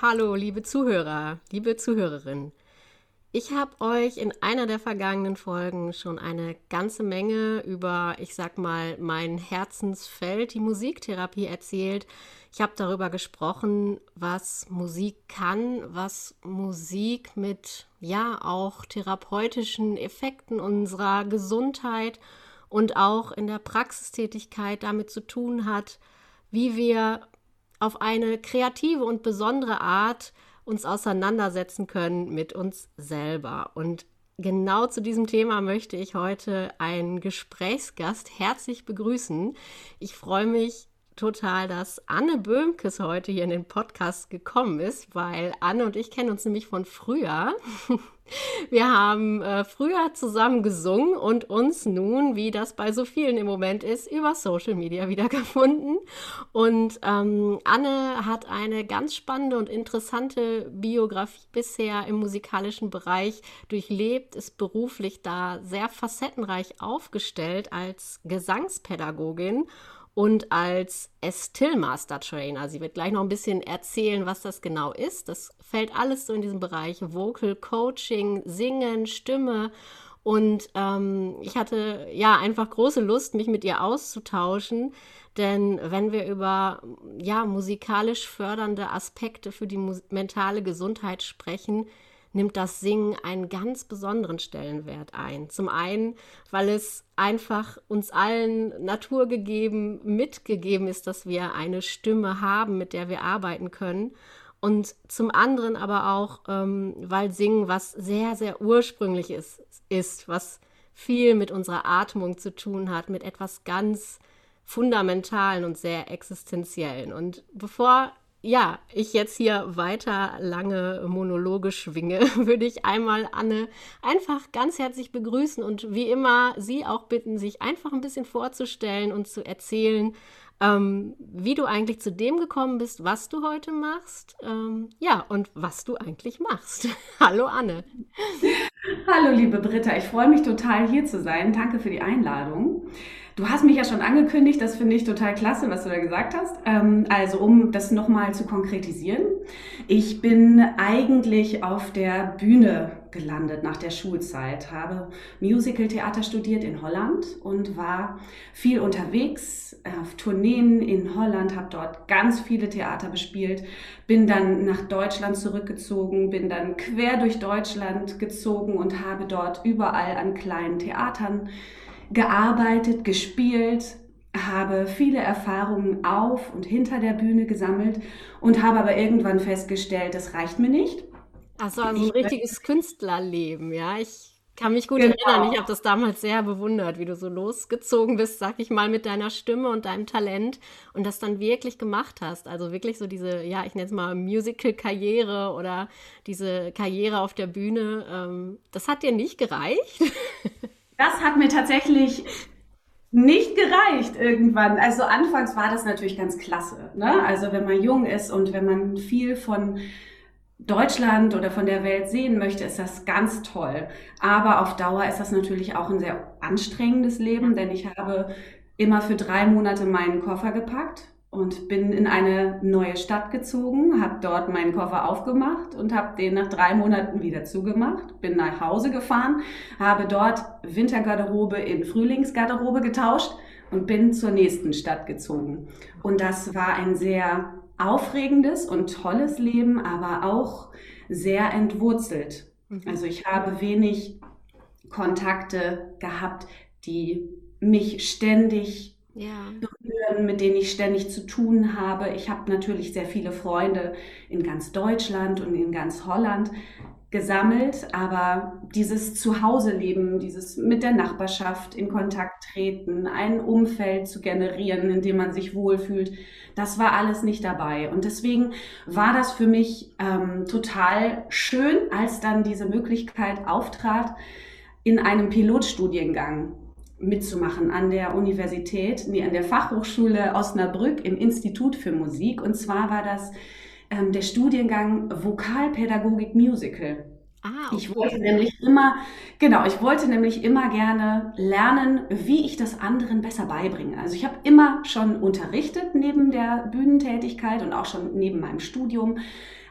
Hallo, liebe Zuhörer, liebe Zuhörerinnen. Ich habe euch in einer der vergangenen Folgen schon eine ganze Menge über, ich sag mal, mein Herzensfeld, die Musiktherapie erzählt. Ich habe darüber gesprochen, was Musik kann, was Musik mit, ja, auch therapeutischen Effekten unserer Gesundheit und auch in der Praxistätigkeit damit zu tun hat, wie wir auf eine kreative und besondere Art uns auseinandersetzen können mit uns selber. Und genau zu diesem Thema möchte ich heute einen Gesprächsgast herzlich begrüßen. Ich freue mich total, dass Anne Böhmkes heute hier in den Podcast gekommen ist, weil Anne und ich kennen uns nämlich von früher. Wir haben äh, früher zusammen gesungen und uns nun, wie das bei so vielen im Moment ist, über Social Media wiedergefunden. Und ähm, Anne hat eine ganz spannende und interessante Biografie bisher im musikalischen Bereich durchlebt, ist beruflich da sehr facettenreich aufgestellt als Gesangspädagogin und als Still-Master Trainer. Sie wird gleich noch ein bisschen erzählen, was das genau ist. Das fällt alles so in diesem Bereich Vocal Coaching, Singen, Stimme. Und ähm, ich hatte ja einfach große Lust, mich mit ihr auszutauschen. Denn wenn wir über ja, musikalisch fördernde Aspekte für die mentale Gesundheit sprechen, nimmt das Singen einen ganz besonderen Stellenwert ein. Zum einen, weil es einfach uns allen naturgegeben mitgegeben ist, dass wir eine Stimme haben, mit der wir arbeiten können. Und zum anderen aber auch, ähm, weil Singen was sehr, sehr ursprüngliches ist, was viel mit unserer Atmung zu tun hat, mit etwas ganz Fundamentalen und sehr Existenziellen. Und bevor ja, ich jetzt hier weiter lange Monologe schwinge, würde ich einmal Anne einfach ganz herzlich begrüßen und wie immer Sie auch bitten, sich einfach ein bisschen vorzustellen und zu erzählen, ähm, wie du eigentlich zu dem gekommen bist, was du heute machst. Ähm, ja, und was du eigentlich machst. Hallo Anne. Hallo liebe Britta, ich freue mich total hier zu sein. Danke für die Einladung. Du hast mich ja schon angekündigt, das finde ich total klasse, was du da gesagt hast. Ähm, also um das nochmal zu konkretisieren. Ich bin eigentlich auf der Bühne gelandet nach der Schulzeit, habe Musical-Theater studiert in Holland und war viel unterwegs auf Tourneen in Holland, habe dort ganz viele Theater bespielt, bin dann nach Deutschland zurückgezogen, bin dann quer durch Deutschland gezogen und habe dort überall an kleinen Theatern gearbeitet, gespielt, habe viele Erfahrungen auf und hinter der Bühne gesammelt und habe aber irgendwann festgestellt, das reicht mir nicht. Also ein ich, richtiges Künstlerleben, ja. Ich kann mich gut genau. erinnern. Ich habe das damals sehr bewundert, wie du so losgezogen bist, sag ich mal, mit deiner Stimme und deinem Talent und das dann wirklich gemacht hast. Also wirklich so diese, ja, ich nenne es mal Musical-Karriere oder diese Karriere auf der Bühne. Ähm, das hat dir nicht gereicht? Das hat mir tatsächlich nicht gereicht irgendwann. Also anfangs war das natürlich ganz klasse. Ne? Also wenn man jung ist und wenn man viel von Deutschland oder von der Welt sehen möchte, ist das ganz toll. Aber auf Dauer ist das natürlich auch ein sehr anstrengendes Leben, denn ich habe immer für drei Monate meinen Koffer gepackt und bin in eine neue Stadt gezogen, habe dort meinen Koffer aufgemacht und habe den nach drei Monaten wieder zugemacht, bin nach Hause gefahren, habe dort Wintergarderobe in Frühlingsgarderobe getauscht und bin zur nächsten Stadt gezogen. Und das war ein sehr aufregendes und tolles Leben, aber auch sehr entwurzelt. Mhm. Also ich habe wenig Kontakte gehabt, die mich ständig ja. Berühren, mit denen ich ständig zu tun habe. Ich habe natürlich sehr viele Freunde in ganz Deutschland und in ganz Holland. gesammelt, aber dieses Zuhause-Leben, dieses mit der Nachbarschaft in Kontakt treten, ein Umfeld zu generieren, in dem man sich wohlfühlt, das war alles nicht dabei. Und deswegen war das für mich ähm, total schön, als dann diese Möglichkeit auftrat, in einem Pilotstudiengang mitzumachen an der Universität, nee, an der Fachhochschule Osnabrück im Institut für Musik. Und zwar war das ähm, der Studiengang Vokalpädagogik Musical. Ah, okay. Ich wollte nämlich immer, genau, ich wollte nämlich immer gerne lernen, wie ich das anderen besser beibringe. Also ich habe immer schon unterrichtet neben der Bühnentätigkeit und auch schon neben meinem Studium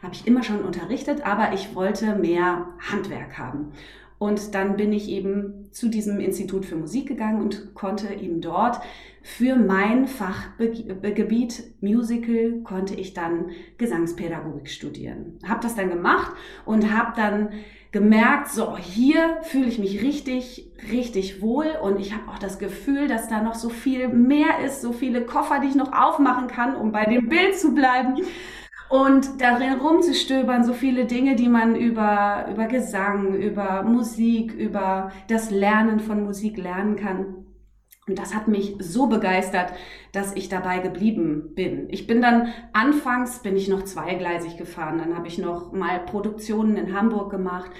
habe ich immer schon unterrichtet, aber ich wollte mehr Handwerk haben. Und dann bin ich eben zu diesem Institut für Musik gegangen und konnte eben dort für mein Fachgebiet Musical konnte ich dann Gesangspädagogik studieren. Habe das dann gemacht und habe dann gemerkt, so hier fühle ich mich richtig, richtig wohl und ich habe auch das Gefühl, dass da noch so viel mehr ist, so viele Koffer, die ich noch aufmachen kann, um bei dem Bild zu bleiben und darin rumzustöbern, so viele Dinge, die man über, über Gesang, über Musik, über das Lernen von Musik lernen kann. Und das hat mich so begeistert, dass ich dabei geblieben bin. Ich bin dann anfangs bin ich noch zweigleisig gefahren, dann habe ich noch mal Produktionen in Hamburg gemacht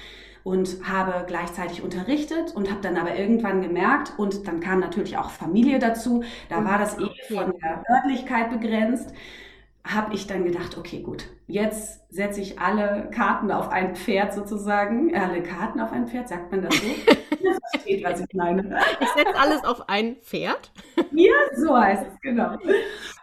und habe gleichzeitig unterrichtet und habe dann aber irgendwann gemerkt und dann kam natürlich auch Familie dazu, da war das eh von der Örtlichkeit begrenzt habe ich dann gedacht, okay, gut, jetzt setze ich alle Karten auf ein Pferd sozusagen. Alle Karten auf ein Pferd, sagt man das so? Ihr versteht, was ich meine. Ich setze alles auf ein Pferd. Ja, so heißt es, genau.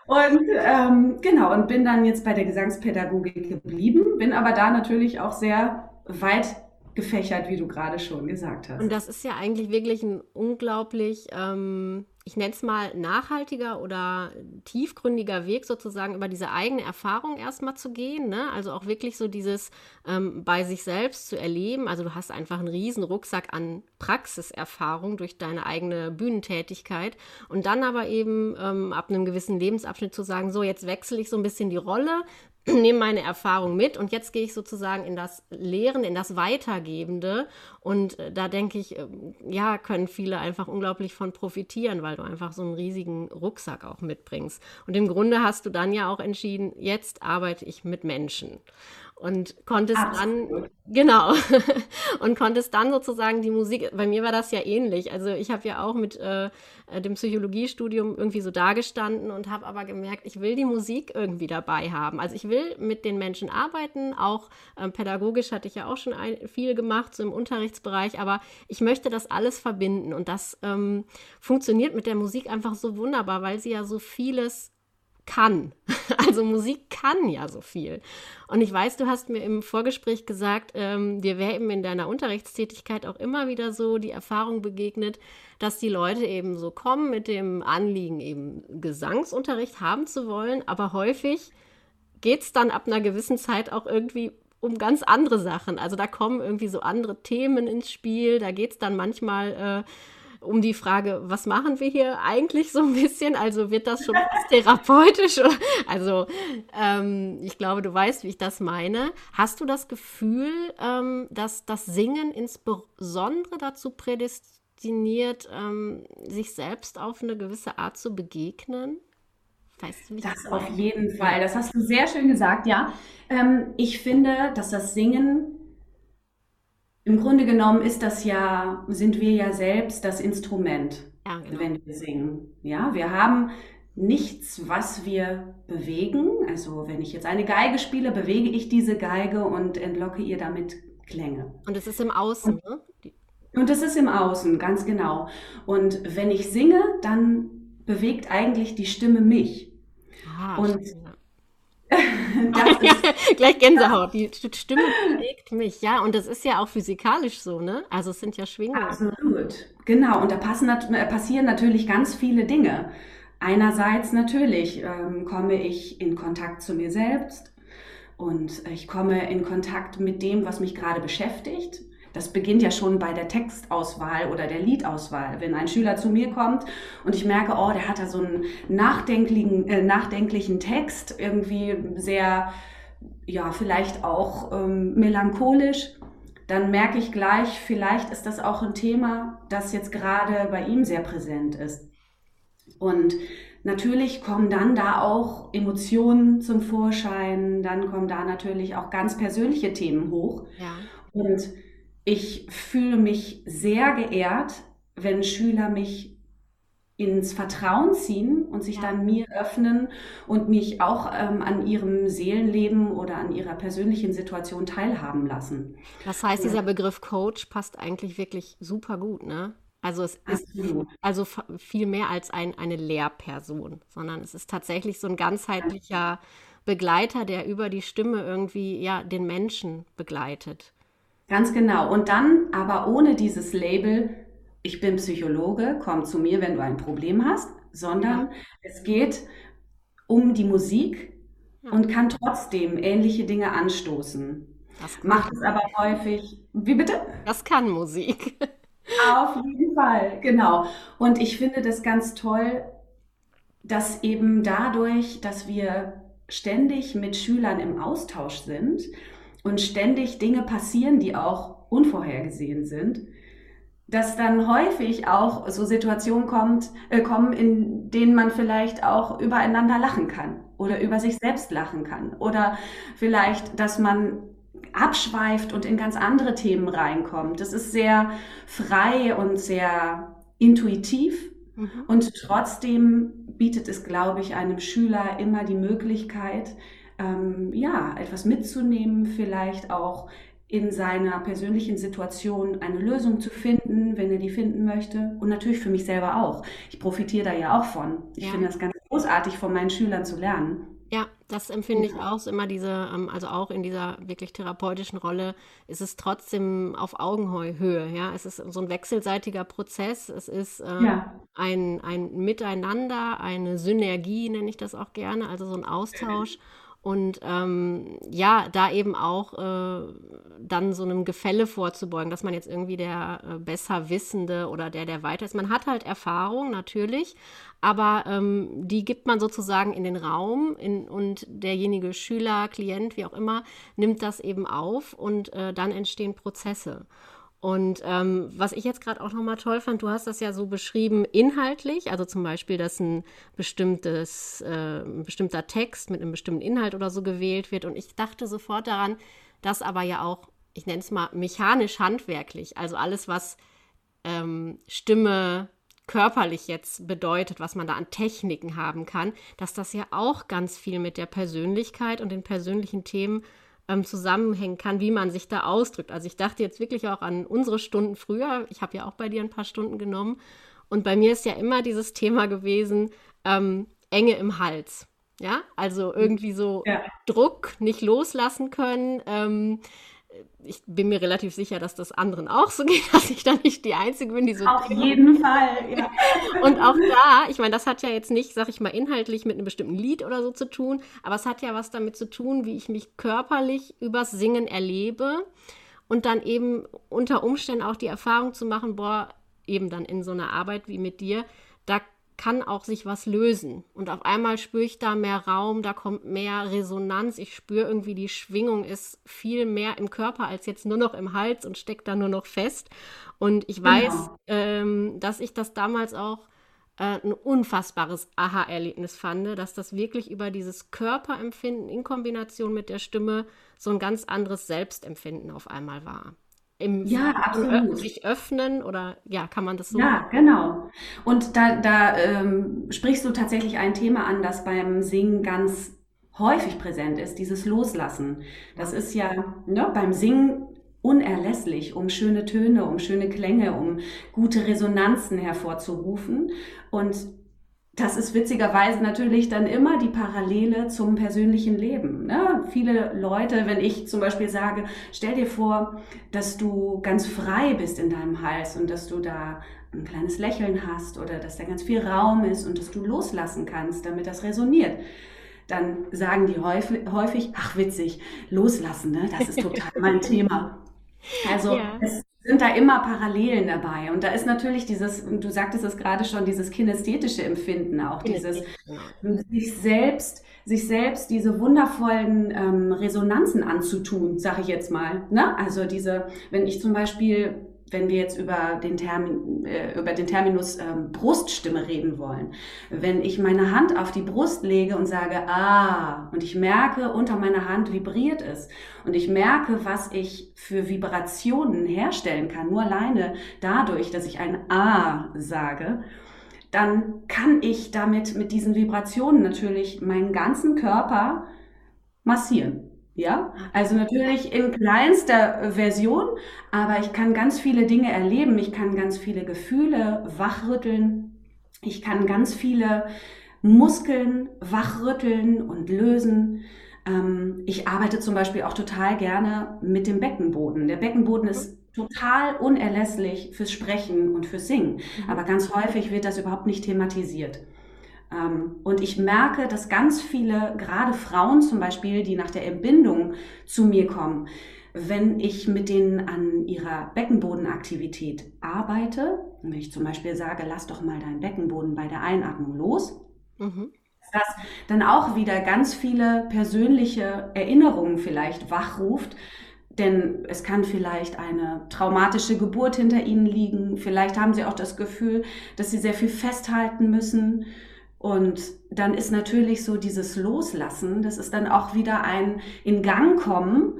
Und ähm, genau, und bin dann jetzt bei der Gesangspädagogik geblieben, bin aber da natürlich auch sehr weit gefächert, wie du gerade schon gesagt hast. Und das ist ja eigentlich wirklich ein unglaublich ähm, ich nenne es mal, nachhaltiger oder tiefgründiger Weg sozusagen über diese eigene Erfahrung erstmal zu gehen. Ne? Also auch wirklich so dieses ähm, bei sich selbst zu erleben. Also du hast einfach einen riesen Rucksack an Praxiserfahrung durch deine eigene Bühnentätigkeit und dann aber eben ähm, ab einem gewissen Lebensabschnitt zu sagen, so jetzt wechsle ich so ein bisschen die Rolle, nehme meine Erfahrung mit und jetzt gehe ich sozusagen in das Lehren, in das Weitergebende. Und äh, da denke ich, ähm, ja, können viele einfach unglaublich von profitieren, weil du einfach so einen riesigen Rucksack auch mitbringst. Und im Grunde hast du dann ja auch entschieden, jetzt arbeite ich mit Menschen. Und konntest Absolut. dann genau. Und konntest dann sozusagen die Musik bei mir war das ja ähnlich. Also ich habe ja auch mit äh, dem Psychologiestudium irgendwie so dagestanden und habe aber gemerkt ich will die Musik irgendwie dabei haben. Also ich will mit den Menschen arbeiten. Auch ähm, pädagogisch hatte ich ja auch schon ein, viel gemacht so im Unterrichtsbereich aber ich möchte das alles verbinden und das ähm, funktioniert mit der Musik einfach so wunderbar weil sie ja so vieles kann. Also Musik kann ja so viel. Und ich weiß, du hast mir im Vorgespräch gesagt, ähm, dir wäre eben in deiner Unterrichtstätigkeit auch immer wieder so die Erfahrung begegnet, dass die Leute eben so kommen mit dem Anliegen, eben Gesangsunterricht haben zu wollen, aber häufig geht es dann ab einer gewissen Zeit auch irgendwie um ganz andere Sachen. Also da kommen irgendwie so andere Themen ins Spiel, da geht es dann manchmal äh, um die Frage, was machen wir hier eigentlich so ein bisschen? Also wird das schon therapeutisch? Also ähm, ich glaube, du weißt, wie ich das meine. Hast du das Gefühl, ähm, dass das Singen insbesondere dazu prädestiniert, ähm, sich selbst auf eine gewisse Art zu begegnen? Weißt du, das auf jeden Fall. Das hast du sehr schön gesagt, ja. Ähm, ich finde, dass das Singen im Grunde genommen ist das ja, sind wir ja selbst das Instrument, ja, genau. wenn wir singen. Ja, wir haben nichts, was wir bewegen. Also wenn ich jetzt eine Geige spiele, bewege ich diese Geige und entlocke ihr damit Klänge. Und es ist im Außen, und, ne? Und es ist im Außen, ganz genau. Und wenn ich singe, dann bewegt eigentlich die Stimme mich. Ah, und Gleich Gänsehaut. Die Stimme bewegt mich, ja. Und das ist ja auch physikalisch so, ne? Also es sind ja Schwingungen. Absolut. Genau. Und da passen, äh, passieren natürlich ganz viele Dinge. Einerseits natürlich ähm, komme ich in Kontakt zu mir selbst und ich komme in Kontakt mit dem, was mich gerade beschäftigt das beginnt ja schon bei der Textauswahl oder der Liedauswahl. Wenn ein Schüler zu mir kommt und ich merke, oh, der hat da so einen nachdenklichen, äh, nachdenklichen Text, irgendwie sehr, ja, vielleicht auch ähm, melancholisch, dann merke ich gleich, vielleicht ist das auch ein Thema, das jetzt gerade bei ihm sehr präsent ist. Und natürlich kommen dann da auch Emotionen zum Vorschein, dann kommen da natürlich auch ganz persönliche Themen hoch. Ja. Und ich fühle mich sehr geehrt, wenn Schüler mich ins Vertrauen ziehen und sich ja. dann mir öffnen und mich auch ähm, an ihrem Seelenleben oder an ihrer persönlichen Situation teilhaben lassen. Das heißt, dieser Begriff Coach passt eigentlich wirklich super gut, ne? Also es Absolut. ist also viel mehr als ein, eine Lehrperson, sondern es ist tatsächlich so ein ganzheitlicher Begleiter, der über die Stimme irgendwie ja den Menschen begleitet. Ganz genau. Und dann aber ohne dieses Label ich bin Psychologe, komm zu mir, wenn du ein Problem hast, sondern ja. es geht um die Musik ja. und kann trotzdem ähnliche Dinge anstoßen. Macht es aber häufig. Wie bitte? Das kann Musik. Auf jeden Fall, genau. Und ich finde das ganz toll, dass eben dadurch, dass wir ständig mit Schülern im Austausch sind und ständig Dinge passieren, die auch unvorhergesehen sind, dass dann häufig auch so Situationen kommt, äh, kommen, in denen man vielleicht auch übereinander lachen kann oder über sich selbst lachen kann oder vielleicht, dass man abschweift und in ganz andere Themen reinkommt. Das ist sehr frei und sehr intuitiv mhm. und trotzdem bietet es, glaube ich, einem Schüler immer die Möglichkeit, ähm, ja, etwas mitzunehmen, vielleicht auch in seiner persönlichen Situation eine Lösung zu finden, wenn er die finden möchte. Und natürlich für mich selber auch. Ich profitiere da ja auch von. Ich ja. finde das ganz großartig, von meinen Schülern zu lernen. Ja, das empfinde ich auch so immer diese, ähm, also auch in dieser wirklich therapeutischen Rolle ist es trotzdem auf Augenhöhe, ja. Es ist so ein wechselseitiger Prozess, es ist äh, ja. ein, ein Miteinander, eine Synergie, nenne ich das auch gerne, also so ein Austausch. Und ähm, ja, da eben auch äh, dann so einem Gefälle vorzubeugen, dass man jetzt irgendwie der äh, besser Wissende oder der, der weiter ist. Man hat halt Erfahrung natürlich, aber ähm, die gibt man sozusagen in den Raum in, und derjenige Schüler, Klient, wie auch immer, nimmt das eben auf und äh, dann entstehen Prozesse. Und ähm, was ich jetzt gerade auch nochmal toll fand, du hast das ja so beschrieben inhaltlich, also zum Beispiel, dass ein bestimmtes, äh, ein bestimmter Text mit einem bestimmten Inhalt oder so gewählt wird. Und ich dachte sofort daran, dass aber ja auch, ich nenne es mal mechanisch handwerklich, also alles, was ähm, Stimme körperlich jetzt bedeutet, was man da an Techniken haben kann, dass das ja auch ganz viel mit der Persönlichkeit und den persönlichen Themen ähm, zusammenhängen kann, wie man sich da ausdrückt. Also ich dachte jetzt wirklich auch an unsere Stunden früher. Ich habe ja auch bei dir ein paar Stunden genommen. Und bei mir ist ja immer dieses Thema gewesen, ähm, Enge im Hals. Ja, also irgendwie so ja. Druck nicht loslassen können. Ähm, ich bin mir relativ sicher, dass das anderen auch so geht, dass ich da nicht die Einzige bin, die so. Auf jeden Fall, ja. Und auch da, ich meine, das hat ja jetzt nicht, sag ich mal, inhaltlich mit einem bestimmten Lied oder so zu tun, aber es hat ja was damit zu tun, wie ich mich körperlich übers Singen erlebe und dann eben unter Umständen auch die Erfahrung zu machen, boah, eben dann in so einer Arbeit wie mit dir, da kann auch sich was lösen. Und auf einmal spüre ich da mehr Raum, da kommt mehr Resonanz. Ich spüre irgendwie, die Schwingung ist viel mehr im Körper als jetzt nur noch im Hals und steckt da nur noch fest. Und ich weiß, genau. ähm, dass ich das damals auch äh, ein unfassbares Aha-Erlebnis fand, dass das wirklich über dieses Körperempfinden in Kombination mit der Stimme so ein ganz anderes Selbstempfinden auf einmal war im ja, absolut. sich öffnen oder ja, kann man das so? Ja, genau. Und da, da ähm, sprichst du tatsächlich ein Thema an, das beim Singen ganz häufig präsent ist, dieses Loslassen. Das ist ja ne, beim Singen unerlässlich, um schöne Töne, um schöne Klänge, um gute Resonanzen hervorzurufen. Und das ist witzigerweise natürlich dann immer die Parallele zum persönlichen Leben. Ne? Viele Leute, wenn ich zum Beispiel sage, stell dir vor, dass du ganz frei bist in deinem Hals und dass du da ein kleines Lächeln hast oder dass da ganz viel Raum ist und dass du loslassen kannst, damit das resoniert. Dann sagen die häufig, häufig ach witzig, loslassen, ne? das ist total mein Thema. Also ja. es sind da immer Parallelen dabei. Und da ist natürlich dieses, du sagtest es gerade schon, dieses kinästhetische Empfinden auch, dieses sich selbst, sich selbst diese wundervollen ähm, Resonanzen anzutun, sage ich jetzt mal. Ne? Also diese, wenn ich zum Beispiel wenn wir jetzt über den, Termin, äh, über den Terminus ähm, Bruststimme reden wollen, wenn ich meine Hand auf die Brust lege und sage, ah, und ich merke, unter meiner Hand vibriert es und ich merke, was ich für Vibrationen herstellen kann, nur alleine dadurch, dass ich ein ah sage, dann kann ich damit mit diesen Vibrationen natürlich meinen ganzen Körper massieren. Ja, also natürlich in kleinster Version, aber ich kann ganz viele Dinge erleben. Ich kann ganz viele Gefühle wachrütteln. Ich kann ganz viele Muskeln wachrütteln und lösen. Ähm, ich arbeite zum Beispiel auch total gerne mit dem Beckenboden. Der Beckenboden ist total unerlässlich fürs Sprechen und fürs Singen, mhm. aber ganz häufig wird das überhaupt nicht thematisiert. Ähm, und ich merke, dass ganz viele, gerade Frauen zum Beispiel, die nach der Entbindung zu mir kommen, wenn ich mit denen an ihrer Beckenbodenaktivität arbeite, wenn ich zum Beispiel sage, lass doch mal deinen Beckenboden bei der Einatmung los, mhm. dass dann auch wieder ganz viele persönliche Erinnerungen vielleicht wachruft, denn es kann vielleicht eine traumatische Geburt hinter ihnen liegen, vielleicht haben sie auch das Gefühl, dass sie sehr viel festhalten müssen und dann ist natürlich so dieses Loslassen, das ist dann auch wieder ein in Gang kommen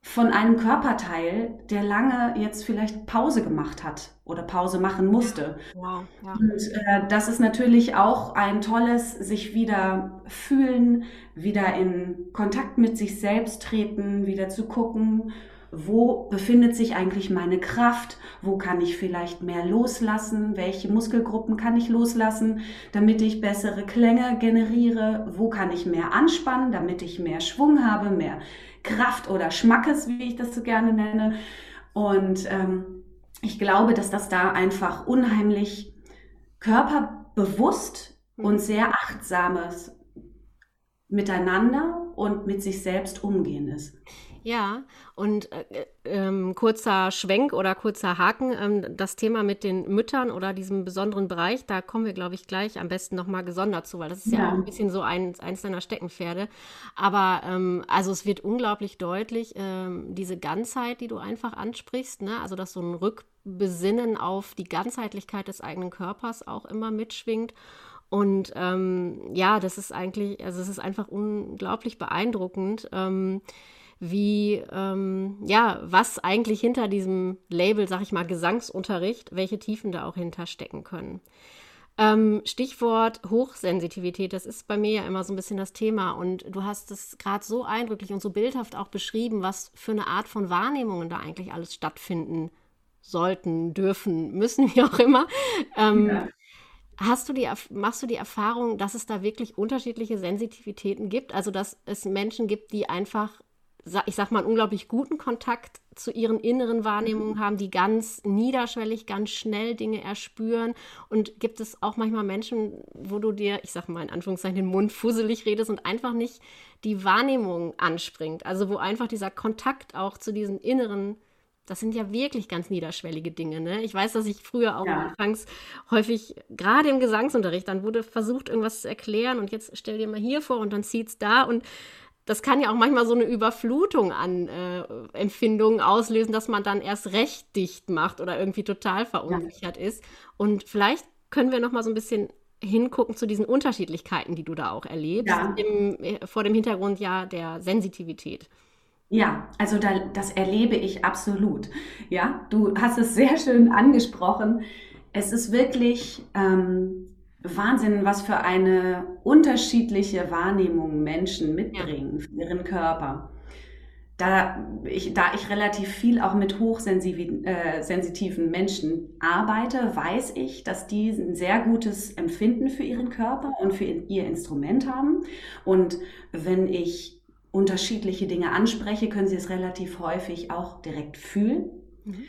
von einem Körperteil, der lange jetzt vielleicht Pause gemacht hat oder Pause machen musste. Wow, ja. Und äh, das ist natürlich auch ein tolles, sich wieder fühlen, wieder in Kontakt mit sich selbst treten, wieder zu gucken, wo befindet sich eigentlich meine Kraft, wo kann ich vielleicht mehr loslassen, welche Muskelgruppen kann ich loslassen, damit ich bessere Klänge generiere, wo kann ich mehr anspannen, damit ich mehr Schwung habe, mehr Kraft oder Schmackes, wie ich das so gerne nenne. Und ähm, ich glaube, dass das da einfach unheimlich körperbewusst und sehr achtsames Miteinander und mit sich selbst umgehen ist. Ja, und äh, ähm, kurzer Schwenk oder kurzer Haken, ähm, das Thema mit den Müttern oder diesem besonderen Bereich, da kommen wir, glaube ich, gleich am besten nochmal gesondert zu, weil das ist ja, ja auch ein bisschen so ein, eins deiner Steckenpferde. Aber ähm, also es wird unglaublich deutlich, ähm, diese Ganzheit, die du einfach ansprichst, ne? also dass so ein Rückbesinnen auf die Ganzheitlichkeit des eigenen Körpers auch immer mitschwingt. Und ähm, ja, das ist eigentlich, also es ist einfach unglaublich beeindruckend. Ähm, wie, ähm, ja, was eigentlich hinter diesem Label, sag ich mal, Gesangsunterricht, welche Tiefen da auch hinterstecken können. Ähm, Stichwort Hochsensitivität, das ist bei mir ja immer so ein bisschen das Thema und du hast es gerade so eindrücklich und so bildhaft auch beschrieben, was für eine Art von Wahrnehmungen da eigentlich alles stattfinden sollten, dürfen, müssen, wie auch immer. Ähm, ja. Hast du die, machst du die Erfahrung, dass es da wirklich unterschiedliche Sensitivitäten gibt? Also, dass es Menschen gibt, die einfach ich sag mal, einen unglaublich guten Kontakt zu ihren inneren Wahrnehmungen haben, die ganz niederschwellig, ganz schnell Dinge erspüren. Und gibt es auch manchmal Menschen, wo du dir, ich sag mal in Anführungszeichen, den Mund fusselig redest und einfach nicht die Wahrnehmung anspringt. Also wo einfach dieser Kontakt auch zu diesen inneren das sind ja wirklich ganz niederschwellige Dinge. Ne? Ich weiß, dass ich früher auch ja. anfangs häufig, gerade im Gesangsunterricht, dann wurde versucht, irgendwas zu erklären und jetzt stell dir mal hier vor und dann zieht es da und das kann ja auch manchmal so eine Überflutung an äh, Empfindungen auslösen, dass man dann erst recht dicht macht oder irgendwie total verunsichert ja. ist. Und vielleicht können wir noch mal so ein bisschen hingucken zu diesen Unterschiedlichkeiten, die du da auch erlebst, ja. im, äh, vor dem Hintergrund ja der Sensitivität. Ja, also da, das erlebe ich absolut. Ja, du hast es sehr schön angesprochen. Es ist wirklich ähm, Wahnsinn, was für eine unterschiedliche Wahrnehmung Menschen mitbringen für ihren Körper. Da ich, da ich relativ viel auch mit hochsensitiven äh, Menschen arbeite, weiß ich, dass die ein sehr gutes Empfinden für ihren Körper und für ihr Instrument haben. Und wenn ich unterschiedliche Dinge anspreche, können sie es relativ häufig auch direkt fühlen. Mhm.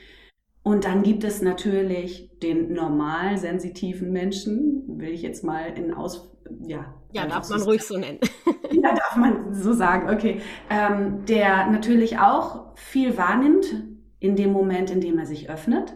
Und dann gibt es natürlich den normal sensitiven Menschen, will ich jetzt mal in Aus... Ja, ja darf man ruhig so nennen. ja, darf man so sagen, okay. Ähm, der natürlich auch viel wahrnimmt in dem Moment, in dem er sich öffnet.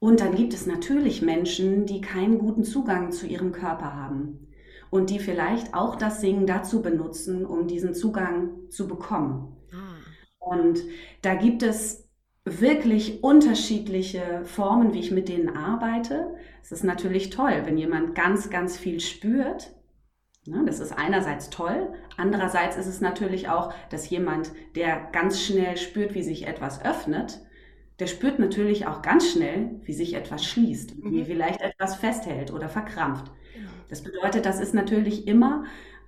Und dann gibt es natürlich Menschen, die keinen guten Zugang zu ihrem Körper haben und die vielleicht auch das Singen dazu benutzen, um diesen Zugang zu bekommen. Ah. Und da gibt es wirklich unterschiedliche Formen, wie ich mit denen arbeite. Es ist natürlich toll, wenn jemand ganz, ganz viel spürt. Ne, das ist einerseits toll, andererseits ist es natürlich auch, dass jemand, der ganz schnell spürt, wie sich etwas öffnet, der spürt natürlich auch ganz schnell, wie sich etwas schließt, mhm. wie vielleicht etwas festhält oder verkrampft. Genau. Das bedeutet, das ist natürlich immer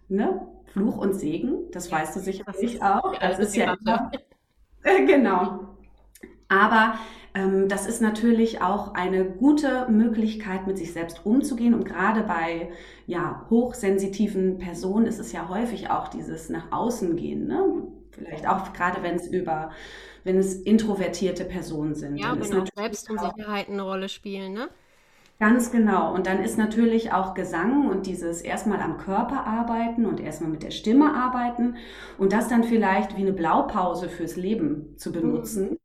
ne, Fluch und Segen, das weißt du sicherlich auch. Das ist ja immer, genau. Aber ähm, das ist natürlich auch eine gute Möglichkeit, mit sich selbst umzugehen. Und gerade bei ja, hochsensitiven Personen ist es ja häufig auch dieses nach außen gehen. Ne? Vielleicht auch gerade wenn es über, wenn es introvertierte Personen sind. Ja, wenn auch Selbstunsicherheiten eine Rolle spielen, ne? Ganz genau. Und dann ist natürlich auch Gesang und dieses erstmal am Körper arbeiten und erstmal mit der Stimme arbeiten und das dann vielleicht wie eine Blaupause fürs Leben zu benutzen.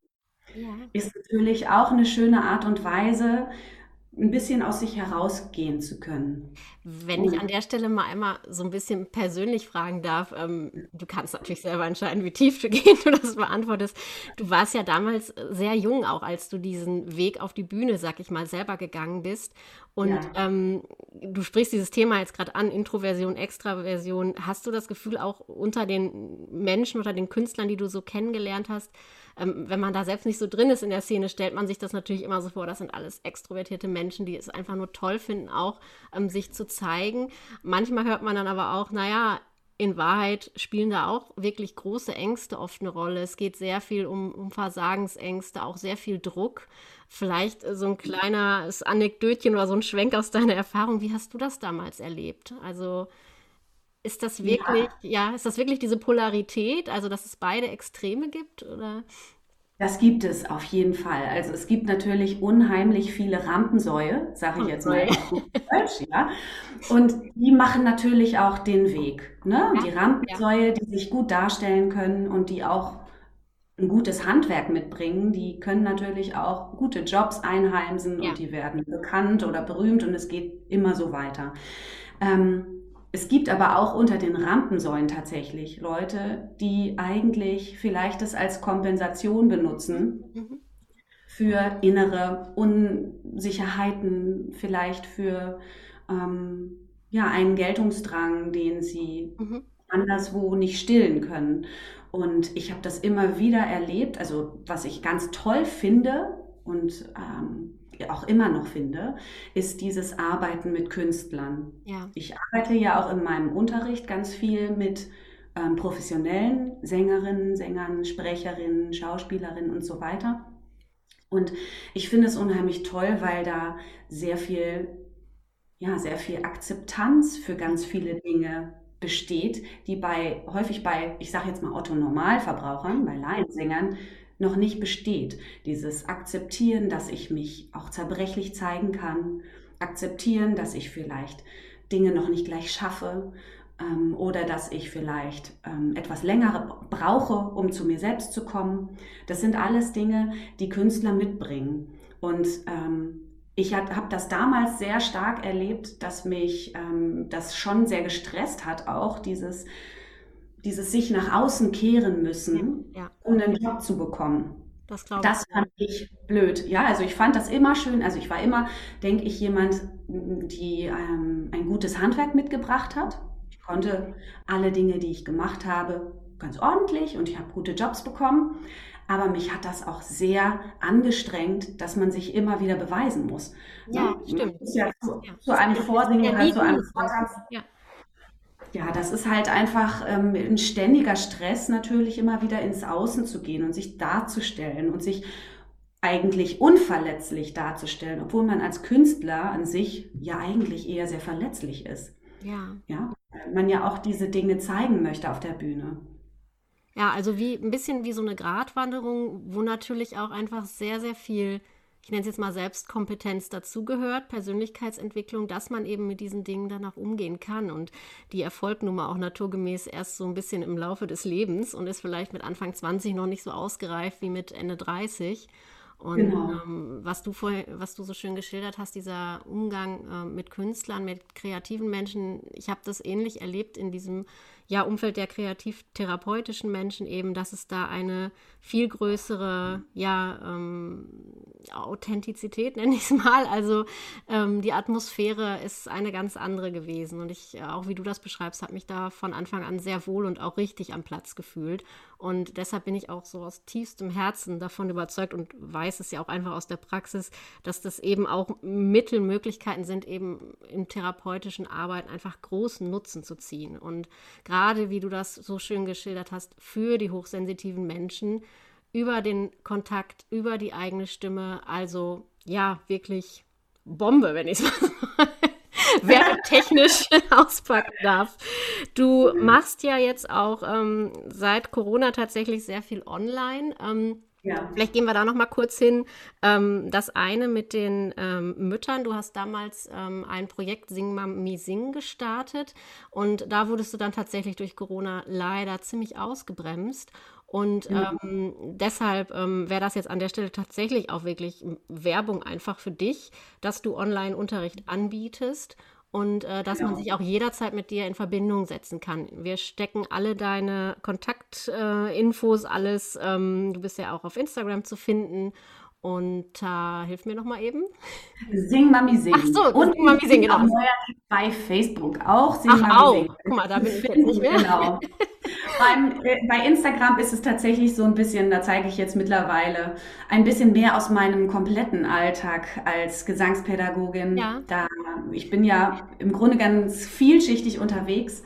Ja. ist natürlich auch eine schöne Art und Weise, ein bisschen aus sich herausgehen zu können. Wenn ich an der Stelle mal einmal so ein bisschen persönlich fragen darf, ähm, du kannst natürlich selber entscheiden, wie tief du gehen du das beantwortest. Du warst ja damals sehr jung, auch als du diesen Weg auf die Bühne, sag ich mal, selber gegangen bist. Und ja. ähm, du sprichst dieses Thema jetzt gerade an, Introversion, Extraversion. Hast du das Gefühl, auch unter den Menschen oder den Künstlern, die du so kennengelernt hast, ähm, wenn man da selbst nicht so drin ist in der Szene, stellt man sich das natürlich immer so vor, das sind alles extrovertierte Menschen, die es einfach nur toll finden, auch ähm, sich zu zeigen. Manchmal hört man dann aber auch, naja, in Wahrheit spielen da auch wirklich große Ängste oft eine Rolle. Es geht sehr viel um, um Versagensängste, auch sehr viel Druck. Vielleicht so ein kleines Anekdötchen oder so ein Schwenk aus deiner Erfahrung. Wie hast du das damals erlebt? Also ist das wirklich, ja. ja, ist das wirklich diese Polarität, also dass es beide Extreme gibt? Oder? Das gibt es auf jeden Fall. Also es gibt natürlich unheimlich viele Rampensäue, sage ich jetzt mal Deutsch, ja. Und die machen natürlich auch den Weg. Ne? Die Rampensäue, die sich gut darstellen können und die auch ein gutes Handwerk mitbringen, die können natürlich auch gute Jobs einheimsen ja. und die werden bekannt oder berühmt und es geht immer so weiter. Ähm, es gibt aber auch unter den Rampensäulen tatsächlich Leute, die eigentlich vielleicht das als Kompensation benutzen mhm. für innere Unsicherheiten, vielleicht für ähm, ja, einen Geltungsdrang, den sie mhm. anderswo nicht stillen können. Und ich habe das immer wieder erlebt. Also was ich ganz toll finde und ähm, auch immer noch finde, ist dieses Arbeiten mit Künstlern. Ja. Ich arbeite ja auch in meinem Unterricht ganz viel mit ähm, professionellen Sängerinnen, Sängern, Sprecherinnen, Schauspielerinnen und so weiter. Und ich finde es unheimlich toll, weil da sehr viel, ja, sehr viel Akzeptanz für ganz viele Dinge besteht, die bei häufig bei, ich sage jetzt mal Otto Normalverbrauchern, bei Laiensängern noch nicht besteht. Dieses Akzeptieren, dass ich mich auch zerbrechlich zeigen kann, akzeptieren, dass ich vielleicht Dinge noch nicht gleich schaffe ähm, oder dass ich vielleicht ähm, etwas länger brauche, um zu mir selbst zu kommen. Das sind alles Dinge, die Künstler mitbringen. Und ähm, ich habe das damals sehr stark erlebt, dass mich ähm, das schon sehr gestresst hat, auch dieses dieses sich nach außen kehren müssen, ja. um einen Job zu bekommen. Das, das fand ich blöd. Ja, also ich fand das immer schön. Also ich war immer, denke ich, jemand, die ähm, ein gutes Handwerk mitgebracht hat. Ich konnte alle Dinge, die ich gemacht habe, ganz ordentlich und ich habe gute Jobs bekommen. Aber mich hat das auch sehr angestrengt, dass man sich immer wieder beweisen muss. Ja, ja stimmt. Ja zu, ja. zu einem Vorsinger, zu einem Vortrag. Ja ja, das ist halt einfach ähm, ein ständiger Stress, natürlich immer wieder ins Außen zu gehen und sich darzustellen und sich eigentlich unverletzlich darzustellen, obwohl man als Künstler an sich ja eigentlich eher sehr verletzlich ist. Ja. Ja, man ja auch diese Dinge zeigen möchte auf der Bühne. Ja, also wie ein bisschen wie so eine Gratwanderung, wo natürlich auch einfach sehr, sehr viel ich nenne es jetzt mal Selbstkompetenz dazugehört, Persönlichkeitsentwicklung, dass man eben mit diesen Dingen dann auch umgehen kann und die Erfolgnummer auch naturgemäß erst so ein bisschen im Laufe des Lebens und ist vielleicht mit Anfang 20 noch nicht so ausgereift wie mit Ende 30. Und genau. ähm, was du vorher, was du so schön geschildert hast, dieser Umgang äh, mit Künstlern, mit kreativen Menschen, ich habe das ähnlich erlebt in diesem ja, Umfeld der kreativ-therapeutischen Menschen eben, dass es da eine viel größere, ja, ähm, Authentizität, nenne ich es mal. Also ähm, die Atmosphäre ist eine ganz andere gewesen. Und ich, auch wie du das beschreibst, habe mich da von Anfang an sehr wohl und auch richtig am Platz gefühlt. Und deshalb bin ich auch so aus tiefstem Herzen davon überzeugt und weiß es ja auch einfach aus der Praxis, dass das eben auch Mittelmöglichkeiten sind, eben in therapeutischen Arbeiten einfach großen Nutzen zu ziehen. Und gerade wie du das so schön geschildert hast, für die hochsensitiven Menschen über den Kontakt, über die eigene Stimme. Also ja, wirklich Bombe, wenn ich es mal werbetechnisch auspacken darf. Du machst ja jetzt auch ähm, seit Corona tatsächlich sehr viel online. Ähm, ja. Vielleicht gehen wir da noch mal kurz hin. Ähm, das eine mit den ähm, Müttern. Du hast damals ähm, ein Projekt Sing Mami Sing gestartet und da wurdest du dann tatsächlich durch Corona leider ziemlich ausgebremst. Und ja. ähm, deshalb ähm, wäre das jetzt an der Stelle tatsächlich auch wirklich Werbung einfach für dich, dass du Online-Unterricht anbietest und äh, dass ja. man sich auch jederzeit mit dir in Verbindung setzen kann. Wir stecken alle deine Kontaktinfos, äh, alles. Ähm, du bist ja auch auf Instagram zu finden und äh, hilf mir noch mal eben. Sing Mami Sing. Ach so, und Sing Mami Sing, genau. Bei Facebook auch Sing Ach, Mami auch. Sing. Guck mal, da bin ich jetzt nicht mehr. Genau. Beim, äh, bei Instagram ist es tatsächlich so ein bisschen, da zeige ich jetzt mittlerweile ein bisschen mehr aus meinem kompletten Alltag als Gesangspädagogin. Ja. Da, ich bin ja im Grunde ganz vielschichtig unterwegs.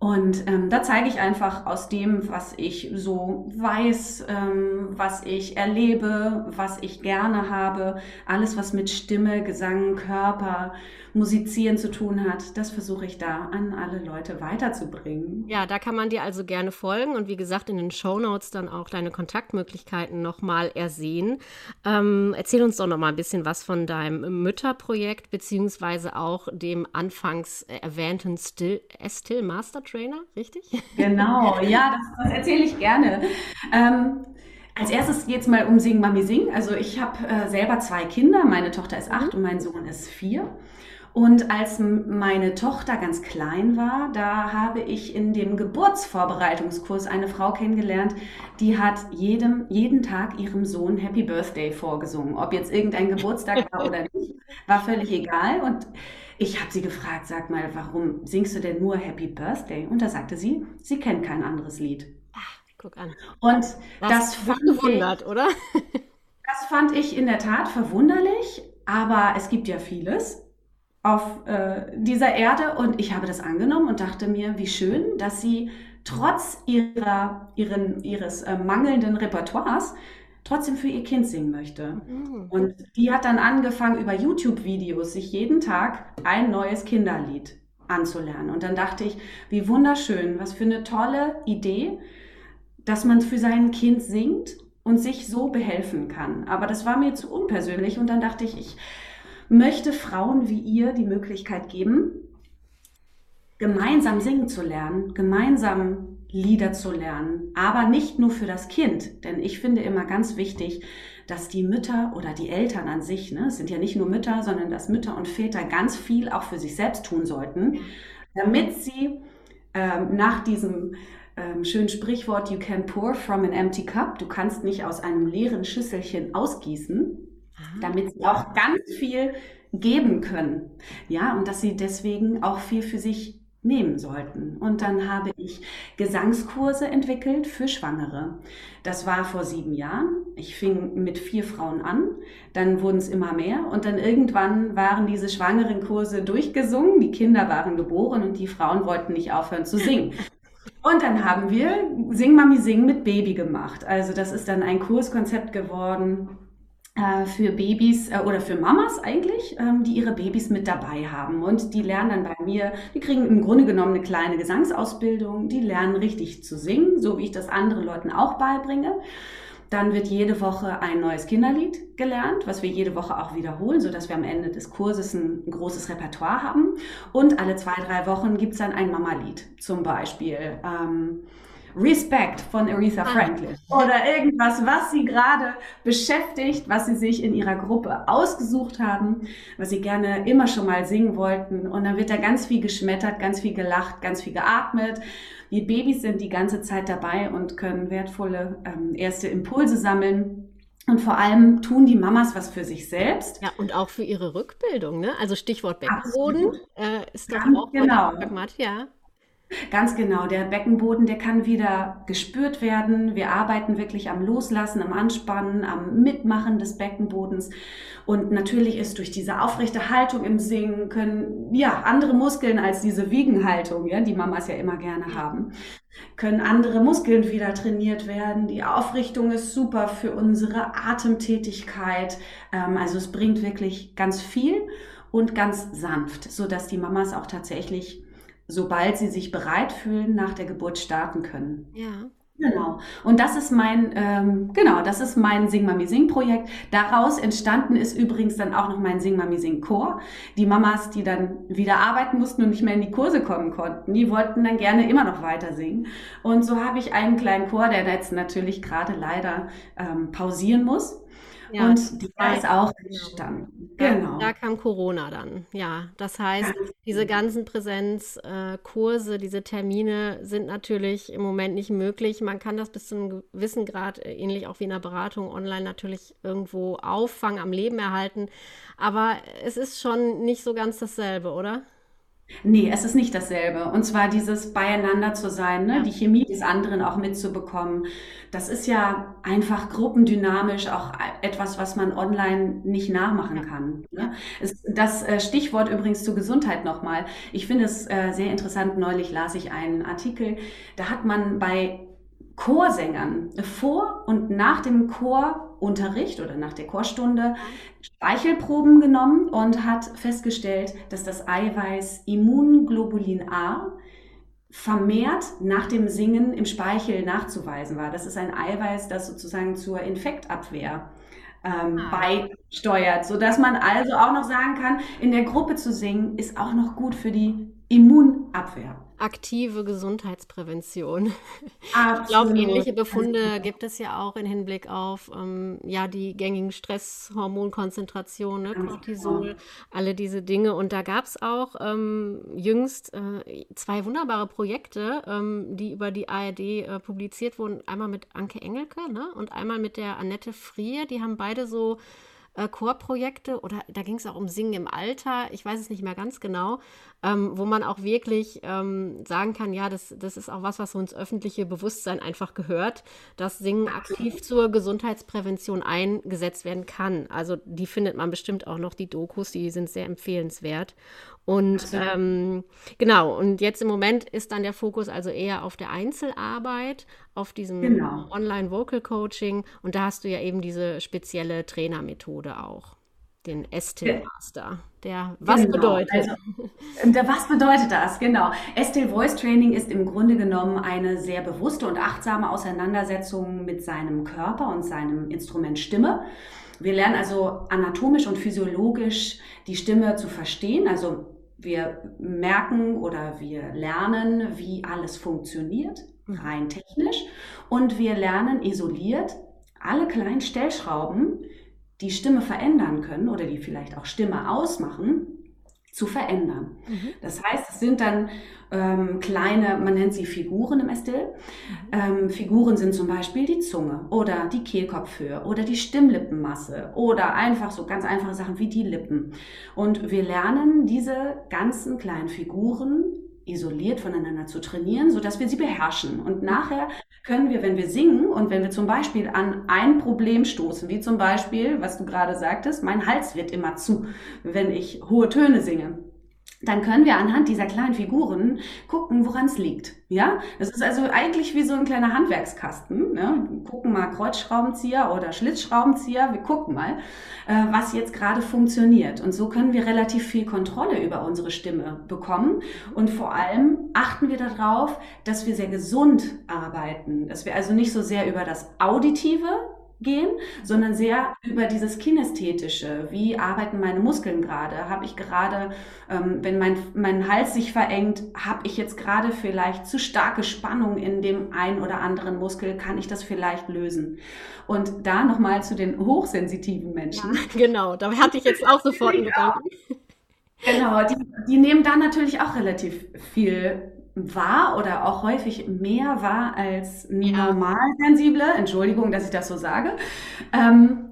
Und ähm, da zeige ich einfach aus dem, was ich so weiß, ähm, was ich erlebe, was ich gerne habe, alles, was mit Stimme, Gesang, Körper, Musizieren zu tun hat, das versuche ich da an alle Leute weiterzubringen. Ja, da kann man dir also gerne folgen und wie gesagt in den Show Notes dann auch deine Kontaktmöglichkeiten nochmal ersehen. Ähm, erzähl uns doch noch mal ein bisschen was von deinem Mütterprojekt beziehungsweise auch dem anfangs erwähnten Still, Still Master Trainer, richtig? Genau, ja, das, das erzähle ich gerne. Ähm, als erstes geht es mal um Sing Mami Sing. Also ich habe äh, selber zwei Kinder. Meine Tochter ist acht und mein Sohn ist vier. Und als meine Tochter ganz klein war, da habe ich in dem Geburtsvorbereitungskurs eine Frau kennengelernt, die hat jedem, jeden Tag ihrem Sohn Happy Birthday vorgesungen. Ob jetzt irgendein Geburtstag war oder nicht, war völlig egal. Und ich habe sie gefragt, sag mal, warum singst du denn nur Happy Birthday? Und da sagte sie, sie kennt kein anderes Lied. Ach, guck an. Und das, das fand gewundert, ich, oder? das fand ich in der Tat verwunderlich, aber es gibt ja vieles auf äh, dieser Erde und ich habe das angenommen und dachte mir, wie schön, dass sie trotz ihrer, ihren, ihres äh, mangelnden Repertoires trotzdem für ihr Kind singen möchte. Mhm. Und die hat dann angefangen, über YouTube-Videos sich jeden Tag ein neues Kinderlied anzulernen. Und dann dachte ich, wie wunderschön, was für eine tolle Idee, dass man für sein Kind singt und sich so behelfen kann. Aber das war mir zu unpersönlich und dann dachte ich, ich möchte Frauen wie ihr die Möglichkeit geben, gemeinsam singen zu lernen, gemeinsam Lieder zu lernen, aber nicht nur für das Kind, denn ich finde immer ganz wichtig, dass die Mütter oder die Eltern an sich, ne, es sind ja nicht nur Mütter, sondern dass Mütter und Väter ganz viel auch für sich selbst tun sollten, damit sie ähm, nach diesem ähm, schönen Sprichwort, you can pour from an empty cup, du kannst nicht aus einem leeren Schüsselchen ausgießen, damit sie auch ganz viel geben können. Ja, und dass sie deswegen auch viel für sich nehmen sollten. Und dann habe ich Gesangskurse entwickelt für Schwangere. Das war vor sieben Jahren. Ich fing mit vier Frauen an, dann wurden es immer mehr und dann irgendwann waren diese schwangeren Kurse durchgesungen, die Kinder waren geboren und die Frauen wollten nicht aufhören zu singen. Und dann haben wir Sing Mami Sing mit Baby gemacht. Also das ist dann ein Kurskonzept geworden, für Babys äh, oder für Mamas eigentlich, ähm, die ihre Babys mit dabei haben. Und die lernen dann bei mir, die kriegen im Grunde genommen eine kleine Gesangsausbildung, die lernen richtig zu singen, so wie ich das anderen Leuten auch beibringe. Dann wird jede Woche ein neues Kinderlied gelernt, was wir jede Woche auch wiederholen, sodass wir am Ende des Kurses ein großes Repertoire haben. Und alle zwei, drei Wochen gibt es dann ein Mama-Lied, zum Beispiel. Ähm, Respect von Aretha. Franklin oder irgendwas, was sie gerade beschäftigt, was sie sich in ihrer Gruppe ausgesucht haben, was sie gerne immer schon mal singen wollten. Und dann wird da ganz viel geschmettert, ganz viel gelacht, ganz viel geatmet. Die Babys sind die ganze Zeit dabei und können wertvolle ähm, erste Impulse sammeln. Und vor allem tun die Mamas was für sich selbst. Ja, und auch für ihre Rückbildung. Ne? Also Stichwort Beckenboden äh, ist doch Ganz auch genau. Pragmat, ja. Ganz genau, der Beckenboden, der kann wieder gespürt werden. Wir arbeiten wirklich am Loslassen, am Anspannen, am Mitmachen des Beckenbodens. Und natürlich ist durch diese aufrechte Haltung im Singen können, ja, andere Muskeln als diese Wiegenhaltung, ja, die Mamas ja immer gerne haben, können andere Muskeln wieder trainiert werden. Die Aufrichtung ist super für unsere Atemtätigkeit. Ähm, also es bringt wirklich ganz viel und ganz sanft, so dass die Mamas auch tatsächlich sobald sie sich bereit fühlen, nach der Geburt starten können. Ja. Genau. Und das ist mein, ähm, genau, das ist mein Sing Mami Sing Projekt. Daraus entstanden ist übrigens dann auch noch mein Sing Mami Sing Chor. Die Mamas, die dann wieder arbeiten mussten und nicht mehr in die Kurse kommen konnten, die wollten dann gerne immer noch weiter singen. Und so habe ich einen kleinen Chor, der jetzt natürlich gerade leider ähm, pausieren muss. Ja, und der ist auch genau. entstanden. Genau. Da, da, kam Corona dann. Ja, das heißt, diese genau. ganzen Präsenzkurse, diese Termine sind natürlich im Moment nicht möglich. Man kann das bis zu einem gewissen Grad, äh, ähnlich auch wie in der Beratung online, natürlich irgendwo auffangen, am Leben erhalten. Aber es ist schon nicht so ganz dasselbe, oder? Nee, es ist nicht dasselbe. Und zwar dieses Beieinander zu sein, ne? Ja. die Chemie des anderen auch mitzubekommen. Das ist ja einfach gruppendynamisch auch etwas, was man online nicht nachmachen kann. Ne? Das äh, Stichwort übrigens zur Gesundheit nochmal. Ich finde es äh, sehr interessant. Neulich las ich einen Artikel. Da hat man bei Chorsängern vor und nach dem Chorunterricht oder nach der Chorstunde Speichelproben genommen und hat festgestellt, dass das Eiweiß Immunglobulin A vermehrt nach dem Singen im Speichel nachzuweisen war. Das ist ein Eiweiß, das sozusagen zur Infektabwehr ähm, ah. beisteuert, sodass man also auch noch sagen kann, in der Gruppe zu singen ist auch noch gut für die Immunabwehr aktive Gesundheitsprävention. Absolut. Ich glaube, ähnliche Befunde gibt es ja auch im Hinblick auf ähm, ja, die gängigen Stresshormonkonzentrationen, ne, Cortisol, genau. alle diese Dinge. Und da gab es auch ähm, jüngst äh, zwei wunderbare Projekte, ähm, die über die ARD äh, publiziert wurden. Einmal mit Anke Engelke ne, und einmal mit der Annette Frier. Die haben beide so äh, Chorprojekte oder da ging es auch um Singen im Alter, ich weiß es nicht mehr ganz genau, ähm, wo man auch wirklich ähm, sagen kann, ja, das, das ist auch was, was so ins öffentliche Bewusstsein einfach gehört, dass Singen aktiv zur Gesundheitsprävention eingesetzt werden kann. Also die findet man bestimmt auch noch, die Dokus, die sind sehr empfehlenswert. Und ähm, genau, und jetzt im Moment ist dann der Fokus also eher auf der Einzelarbeit, auf diesem genau. Online-Vocal-Coaching. Und da hast du ja eben diese spezielle Trainermethode auch, den Estil Master. Der was genau. bedeutet? Also, der was bedeutet das? Genau. Estil Voice Training ist im Grunde genommen eine sehr bewusste und achtsame Auseinandersetzung mit seinem Körper und seinem Instrument Stimme. Wir lernen also anatomisch und physiologisch die Stimme zu verstehen, also wir merken oder wir lernen, wie alles funktioniert, mhm. rein technisch. Und wir lernen isoliert alle kleinen Stellschrauben, die Stimme verändern können oder die vielleicht auch Stimme ausmachen, zu verändern. Mhm. Das heißt, es sind dann ähm, kleine, man nennt sie Figuren im Estil. Mhm. Ähm, Figuren sind zum Beispiel die Zunge oder die Kehlkopfhöhe oder die Stimmlippenmasse oder einfach so ganz einfache Sachen wie die Lippen. Und wir lernen diese ganzen kleinen Figuren isoliert voneinander zu trainieren, sodass wir sie beherrschen. Und nachher können wir, wenn wir singen und wenn wir zum Beispiel an ein Problem stoßen, wie zum Beispiel, was du gerade sagtest, mein Hals wird immer zu, wenn ich hohe Töne singe dann können wir anhand dieser kleinen Figuren gucken, woran es liegt. Ja, das ist also eigentlich wie so ein kleiner Handwerkskasten. Ne? Gucken mal Kreuzschraubenzieher oder Schlitzschraubenzieher. Wir gucken mal, äh, was jetzt gerade funktioniert. Und so können wir relativ viel Kontrolle über unsere Stimme bekommen. Und vor allem achten wir darauf, dass wir sehr gesund arbeiten. Dass wir also nicht so sehr über das Auditive gehen, sondern sehr über dieses Kinästhetische. Wie arbeiten meine Muskeln gerade? Habe ich gerade, ähm, wenn mein, mein Hals sich verengt, habe ich jetzt gerade vielleicht zu starke Spannung in dem einen oder anderen Muskel? Kann ich das vielleicht lösen? Und da nochmal zu den hochsensitiven Menschen. Ja, genau, da hatte ich jetzt auch sofort einen Gedanken. Genau, die, die nehmen da natürlich auch relativ viel wahr oder auch häufig mehr wahr als normal sensible. Entschuldigung, dass ich das so sage. Ähm,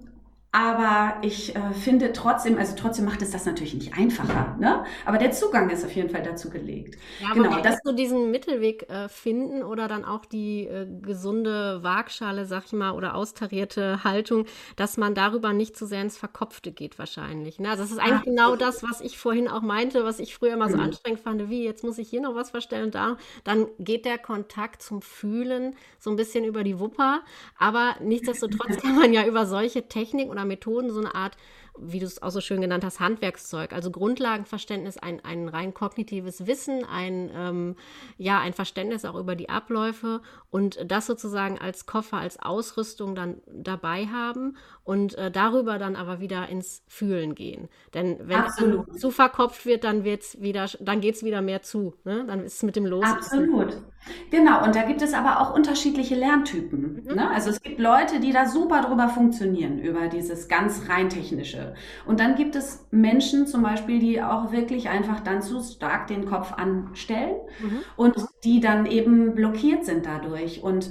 aber ich äh, finde trotzdem, also trotzdem macht es das natürlich nicht einfacher. Ne? Aber der Zugang ist auf jeden Fall dazu gelegt. Ja, genau, aber das so diesen Mittelweg äh, finden oder dann auch die äh, gesunde Waagschale, sag ich mal, oder austarierte Haltung, dass man darüber nicht zu sehr ins Verkopfte geht wahrscheinlich. Ne? Also das ist eigentlich Ach, genau das, was ich vorhin auch meinte, was ich früher immer so mhm. anstrengend fand, wie jetzt muss ich hier noch was verstellen und da. Dann geht der Kontakt zum Fühlen so ein bisschen über die Wupper. Aber nichtsdestotrotz kann man ja über solche Techniken oder Methoden so eine Art wie du es auch so schön genannt hast, Handwerkszeug, also Grundlagenverständnis, ein, ein rein kognitives Wissen, ein, ähm, ja, ein Verständnis auch über die Abläufe und das sozusagen als Koffer, als Ausrüstung dann dabei haben und äh, darüber dann aber wieder ins Fühlen gehen. Denn wenn Absolut. es zu verkopft wird, dann wird's wieder, dann geht es wieder mehr zu. Ne? Dann ist es mit dem Los. Absolut. Genau, und da gibt es aber auch unterschiedliche Lerntypen. Mhm. Ne? Also es gibt Leute, die da super drüber funktionieren, über dieses ganz rein technische. Und dann gibt es Menschen zum Beispiel, die auch wirklich einfach dann zu stark den Kopf anstellen mhm. und die dann eben blockiert sind dadurch. Und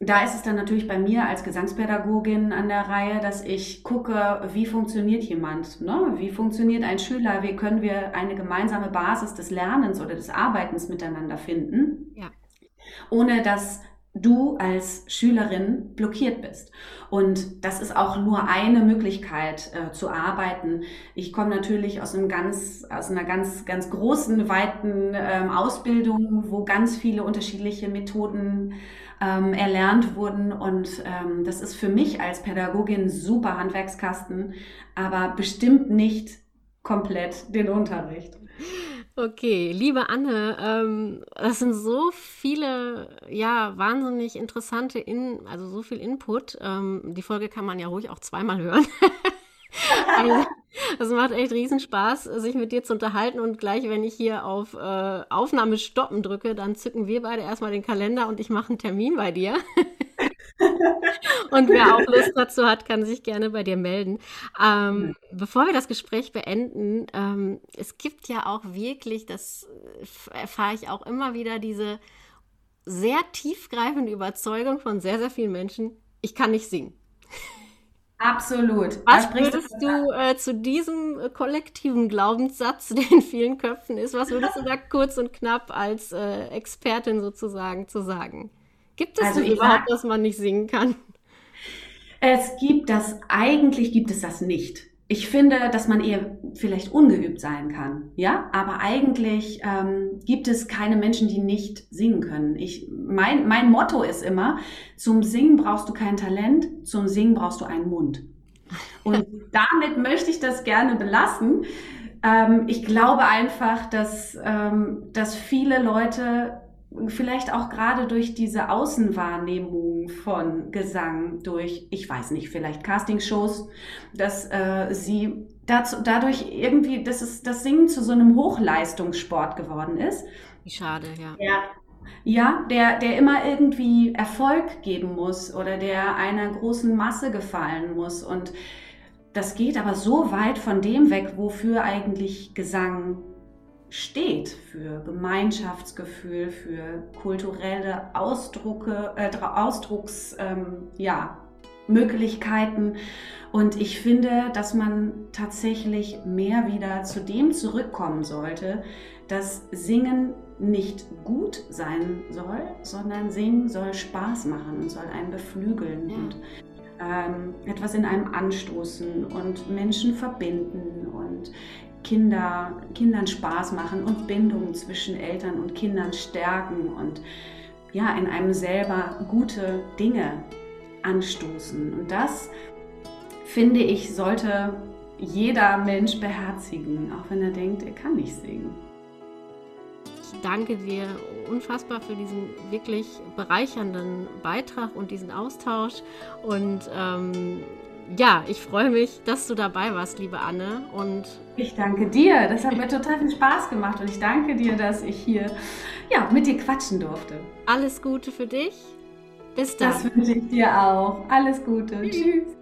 da ist es dann natürlich bei mir als Gesangspädagogin an der Reihe, dass ich gucke, wie funktioniert jemand, ne? wie funktioniert ein Schüler, wie können wir eine gemeinsame Basis des Lernens oder des Arbeitens miteinander finden, ja. ohne dass du als Schülerin blockiert bist. Und das ist auch nur eine Möglichkeit äh, zu arbeiten. Ich komme natürlich aus einem ganz, aus einer ganz, ganz großen, weiten ähm, Ausbildung, wo ganz viele unterschiedliche Methoden ähm, erlernt wurden. Und ähm, das ist für mich als Pädagogin super Handwerkskasten, aber bestimmt nicht komplett den Unterricht. Okay, liebe Anne, ähm, das sind so viele, ja, wahnsinnig interessante, In also so viel Input. Ähm, die Folge kann man ja ruhig auch zweimal hören. also, es macht echt riesen Spaß, sich mit dir zu unterhalten und gleich, wenn ich hier auf äh, Aufnahme stoppen drücke, dann zücken wir beide erstmal den Kalender und ich mache einen Termin bei dir. Und wer auch Lust dazu hat, kann sich gerne bei dir melden. Ähm, bevor wir das Gespräch beenden, ähm, es gibt ja auch wirklich, das erfahre ich auch immer wieder, diese sehr tiefgreifende Überzeugung von sehr, sehr vielen Menschen, ich kann nicht singen. Absolut. Was würdest du äh, zu diesem äh, kollektiven Glaubenssatz, der in vielen Köpfen ist, was würdest du da kurz und knapp als äh, Expertin sozusagen zu sagen? Gibt es also überhaupt, dass man nicht singen kann? Es gibt das, eigentlich gibt es das nicht. Ich finde, dass man eher vielleicht ungeübt sein kann, ja, aber eigentlich ähm, gibt es keine Menschen, die nicht singen können. Ich, mein, mein Motto ist immer, zum Singen brauchst du kein Talent, zum Singen brauchst du einen Mund. Und damit möchte ich das gerne belassen. Ähm, ich glaube einfach, dass, ähm, dass viele Leute vielleicht auch gerade durch diese Außenwahrnehmung von Gesang, durch, ich weiß nicht, vielleicht Castingshows, dass äh, sie dazu, dadurch irgendwie, dass es das Singen zu so einem Hochleistungssport geworden ist. Schade, ja. Ja, ja, der, der immer irgendwie Erfolg geben muss oder der einer großen Masse gefallen muss. Und das geht aber so weit von dem weg, wofür eigentlich Gesang steht für Gemeinschaftsgefühl, für kulturelle Ausdrucke, äh, Ausdrucks, ähm, ja, Möglichkeiten. Und ich finde, dass man tatsächlich mehr wieder zu dem zurückkommen sollte, dass Singen nicht gut sein soll, sondern Singen soll Spaß machen und soll einen beflügeln ja. und ähm, etwas in einem anstoßen und Menschen verbinden und Kinder, Kindern Spaß machen und Bindungen zwischen Eltern und Kindern stärken und ja, in einem selber gute Dinge anstoßen. Und das, finde ich, sollte jeder Mensch beherzigen, auch wenn er denkt, er kann nicht singen. danke dir unfassbar für diesen wirklich bereichernden Beitrag und diesen Austausch. Und ähm, ja, ich freue mich, dass du dabei warst, liebe Anne. Und ich danke dir. Das hat mir total viel Spaß gemacht und ich danke dir, dass ich hier ja, mit dir quatschen durfte. Alles Gute für dich. Bis dann. Das wünsche ich dir auch. Alles Gute. Tschüss. Tschüss.